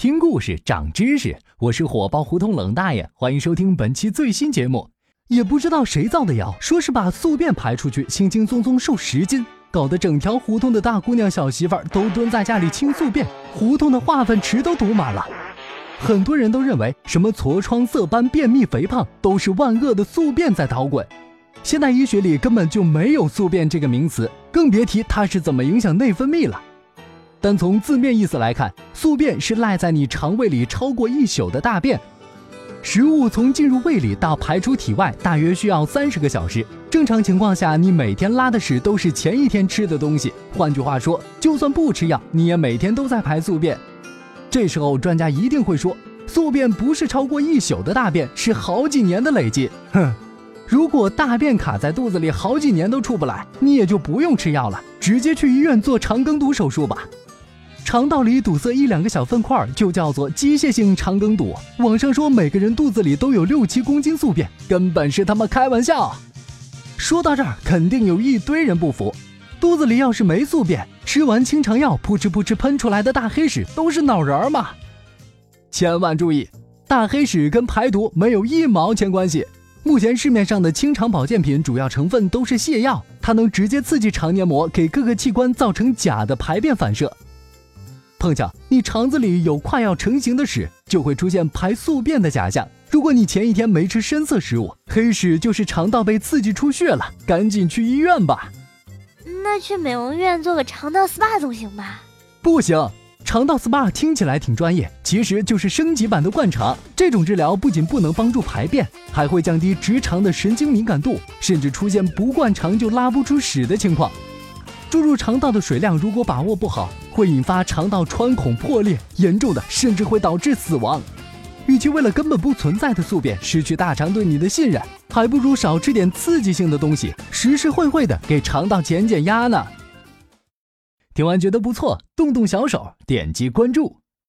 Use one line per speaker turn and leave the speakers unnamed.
听故事长知识，我是火爆胡同冷大爷，欢迎收听本期最新节目。也不知道谁造的谣，说是把宿便排出去，轻轻松松瘦十斤，搞得整条胡同的大姑娘小媳妇儿都蹲在家里清宿便，胡同的化粪池都堵满了。很多人都认为什么痤疮、色斑、便秘、肥胖都是万恶的宿便在捣鬼。现代医学里根本就没有宿便这个名词，更别提它是怎么影响内分泌了。但从字面意思来看，宿便是赖在你肠胃里超过一宿的大便。食物从进入胃里到排出体外，大约需要三十个小时。正常情况下，你每天拉的屎都是前一天吃的东西。换句话说，就算不吃药，你也每天都在排宿便。这时候，专家一定会说，宿便不是超过一宿的大便，是好几年的累积。哼，如果大便卡在肚子里好几年都出不来，你也就不用吃药了，直接去医院做肠梗阻手术吧。肠道里堵塞一两个小粪块就叫做机械性肠梗堵。网上说每个人肚子里都有六七公斤宿便，根本是他妈开玩笑。说到这儿，肯定有一堆人不服。肚子里要是没宿便，吃完清肠药噗嗤噗嗤喷出来的大黑屎都是脑仁吗？千万注意，大黑屎跟排毒没有一毛钱关系。目前市面上的清肠保健品主要成分都是泻药，它能直接刺激肠黏膜，给各个器官造成假的排便反射。碰巧你肠子里有快要成型的屎，就会出现排宿便的假象。如果你前一天没吃深色食物，黑屎就是肠道被刺激出血了，赶紧去医院吧。
那去美容院做个肠道 SPA 总行吧？
不行，肠道 SPA 听起来挺专业，其实就是升级版的灌肠。这种治疗不仅不能帮助排便，还会降低直肠的神经敏感度，甚至出现不灌肠就拉不出屎的情况。注入肠道的水量如果把握不好，会引发肠道穿孔破裂，严重的甚至会导致死亡。与其为了根本不存在的宿便失去大肠对你的信任，还不如少吃点刺激性的东西，实实惠惠的给肠道减减压呢。听完觉得不错，动动小手点击关注。